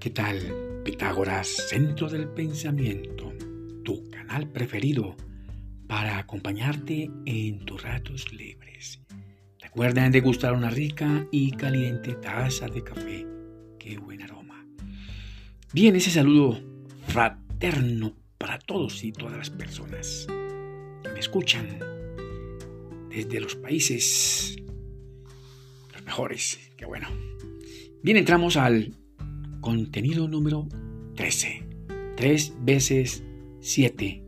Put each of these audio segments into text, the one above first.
¿qué tal? Pitágoras, Centro del Pensamiento, tu canal preferido para acompañarte en tus ratos libres. Recuerda degustar una rica y caliente taza de café. ¡Qué buen aroma! Bien, ese saludo fraterno para todos y todas las personas que me escuchan desde los países los mejores. ¡Qué bueno! Bien, entramos al Contenido número 13. 3 veces 7.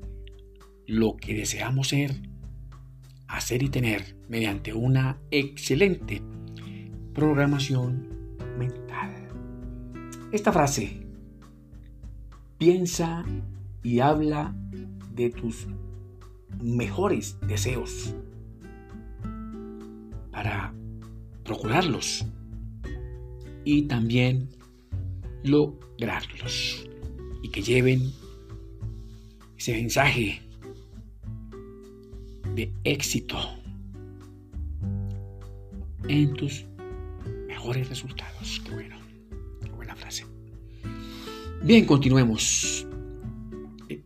Lo que deseamos ser, hacer y tener mediante una excelente programación mental. Esta frase piensa y habla de tus mejores deseos para procurarlos y también lograrlos y que lleven ese mensaje de éxito en tus mejores resultados. Qué bueno, qué buena frase. Bien, continuemos. Eh,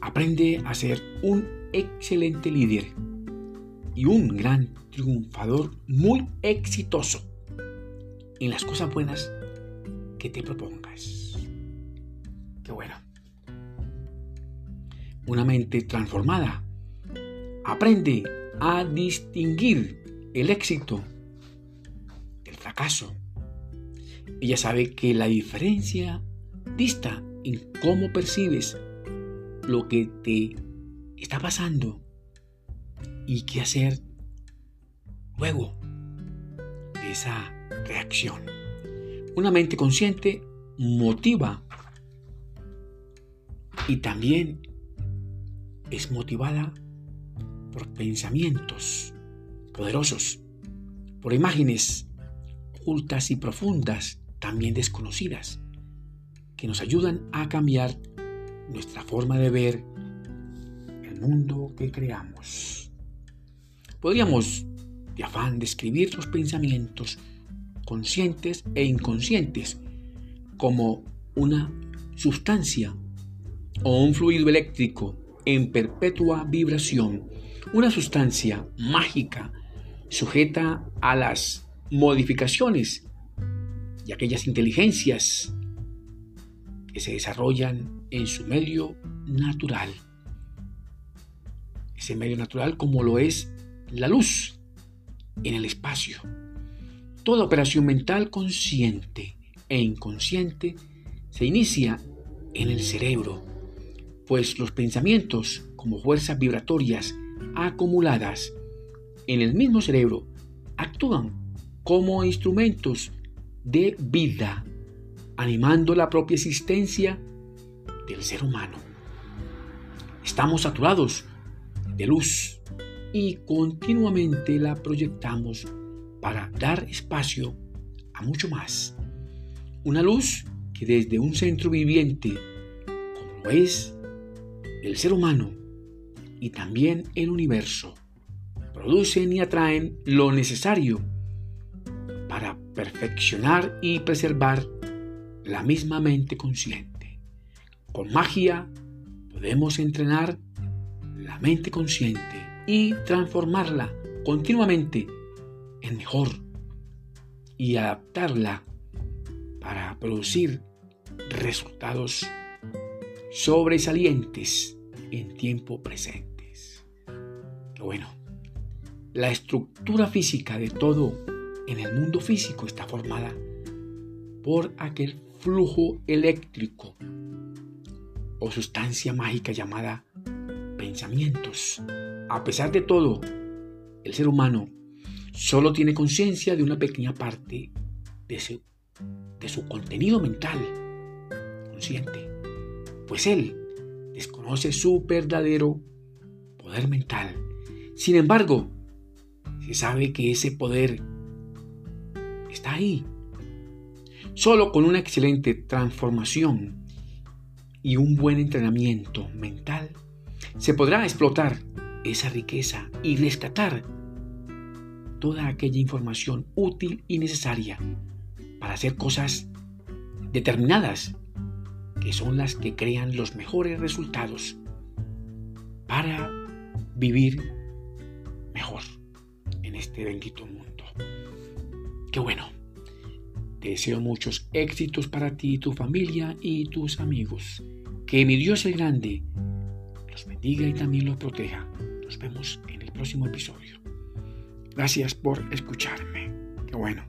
aprende a ser un excelente líder y un gran triunfador muy exitoso en las cosas buenas que te propongas. Qué bueno. Una mente transformada aprende a distinguir el éxito del fracaso. Ella sabe que la diferencia dista en cómo percibes lo que te está pasando y qué hacer luego de esa reacción. Una mente consciente motiva y también es motivada por pensamientos poderosos, por imágenes ocultas y profundas, también desconocidas, que nos ayudan a cambiar nuestra forma de ver el mundo que creamos. Podríamos, de afán, describir los pensamientos conscientes e inconscientes, como una sustancia o un fluido eléctrico en perpetua vibración, una sustancia mágica sujeta a las modificaciones y aquellas inteligencias que se desarrollan en su medio natural. Ese medio natural como lo es la luz en el espacio. Toda operación mental consciente e inconsciente se inicia en el cerebro, pues los pensamientos como fuerzas vibratorias acumuladas en el mismo cerebro actúan como instrumentos de vida, animando la propia existencia del ser humano. Estamos saturados de luz y continuamente la proyectamos para dar espacio a mucho más. Una luz que desde un centro viviente, como lo es el ser humano y también el universo, producen y atraen lo necesario para perfeccionar y preservar la misma mente consciente. Con magia podemos entrenar la mente consciente y transformarla continuamente mejor y adaptarla para producir resultados sobresalientes en tiempo presentes. Bueno, la estructura física de todo en el mundo físico está formada por aquel flujo eléctrico o sustancia mágica llamada pensamientos. A pesar de todo, el ser humano solo tiene conciencia de una pequeña parte de su, contenido mental consciente, pues él desconoce su verdadero poder mental. Sin embargo, se sabe que ese poder está ahí. Solo con una excelente transformación y un buen entrenamiento mental se podrá explotar esa riqueza y rescatar toda aquella información útil y necesaria para hacer cosas determinadas, que son las que crean los mejores resultados para vivir mejor en este bendito mundo. Qué bueno. Te deseo muchos éxitos para ti, tu familia y tus amigos. Que mi Dios el grande los bendiga y también los proteja. Nos vemos en el próximo episodio. Gracias por escucharme. Qué bueno.